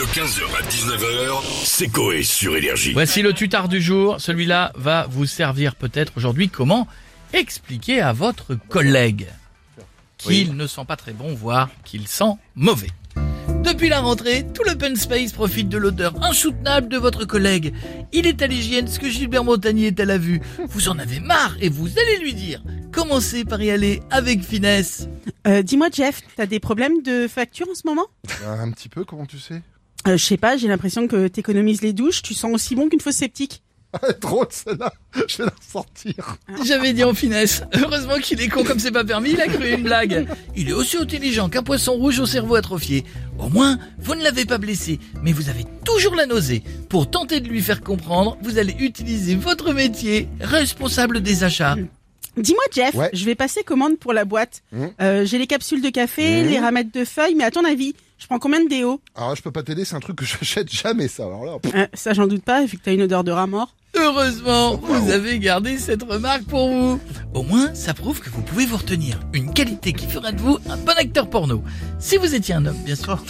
De 15h à 19h, c'est Coé sur Énergie. Voici le tutard du jour. Celui-là va vous servir peut-être aujourd'hui comment expliquer à votre collègue qu'il ne sent pas très bon, voire qu'il sent mauvais. Depuis la rentrée, tout l'open space profite de l'odeur insoutenable de votre collègue. Il est à l'hygiène ce que Gilbert Montagnier est à la vue. Vous en avez marre et vous allez lui dire. Commencez par y aller avec finesse. Euh, Dis-moi Jeff, t'as des problèmes de facture en ce moment? Euh, Un petit peu, comment tu sais? Euh, Je sais pas, j'ai l'impression que t'économises les douches, tu sens aussi bon qu'une fausse sceptique. Ah, Drôle celle-là, je vais la ressortir. J'avais dit en finesse. Heureusement qu'il est con comme c'est pas permis, il a cru une blague. Il est aussi intelligent qu'un poisson rouge au cerveau atrophié. Au moins, vous ne l'avez pas blessé, mais vous avez toujours la nausée. Pour tenter de lui faire comprendre, vous allez utiliser votre métier, responsable des achats. Dis-moi Jeff, Ouais. je vais passer commande pour la boîte. Mmh. Euh, j'ai les capsules de café, Mmh. les ramettes de feuilles, mais à ton avis, je prends combien de déo Alors là, je peux pas t'aider, c'est un truc que j'achète jamais ça. Alors là, Euh, Ça j'en doute pas, vu que t'as une odeur de rat mort. Heureusement, vous avez gardé cette remarque pour vous. Au moins, ça prouve que vous pouvez vous retenir. Une qualité qui fera de vous un bon acteur porno. Si vous étiez un homme, bien sûr.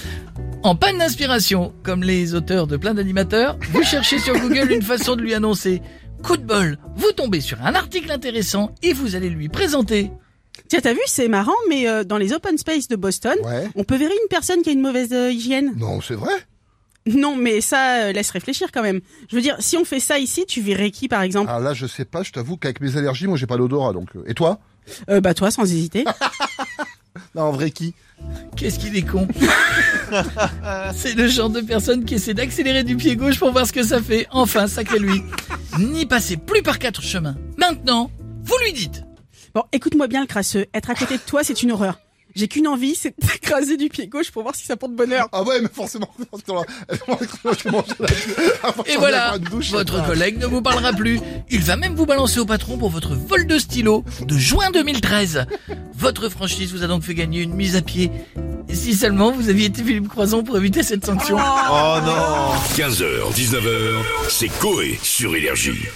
En panne d'inspiration, comme les auteurs de plein d'animateurs, vous cherchez sur Google une façon de lui annoncer. Coup de bol, vous tombez sur un article intéressant et vous allez lui présenter. Tiens, t'as vu, c'est marrant, mais euh, dans les open space de Boston, ouais. on peut verrer une personne qui a une mauvaise euh, hygiène. Non, c'est vrai Non, mais ça euh, laisse réfléchir quand même. Je veux dire, si on fait ça ici, tu verrais qui par exemple? Alors là, je sais pas, je t'avoue qu'avec mes allergies, moi j'ai pas l'odorat, donc... Et toi? Euh, Bah toi, sans hésiter. Non, en vrai, qui? Qu'est-ce qu'il est con? C'est le genre de personne qui essaie d'accélérer du pied gauche pour voir ce que ça fait. Enfin, sacré lui. N'y passez plus par quatre chemins. Maintenant, vous lui dites. Bon, écoute-moi bien le crasseux. Être à côté de toi, c'est une horreur. J'ai qu'une envie, c'est de t'écraser du pied gauche pour voir si ça porte bonheur. Ah ouais, mais forcément, Et voilà, votre collègue ne vous parlera plus. Il va même vous balancer au patron pour votre vol de stylo de juin 2013. Votre franchise vous a donc fait gagner une mise à pied. Et si seulement vous aviez été Philippe Croison pour éviter cette sanction. 15h, 19h, c'est Coé sur Énergie.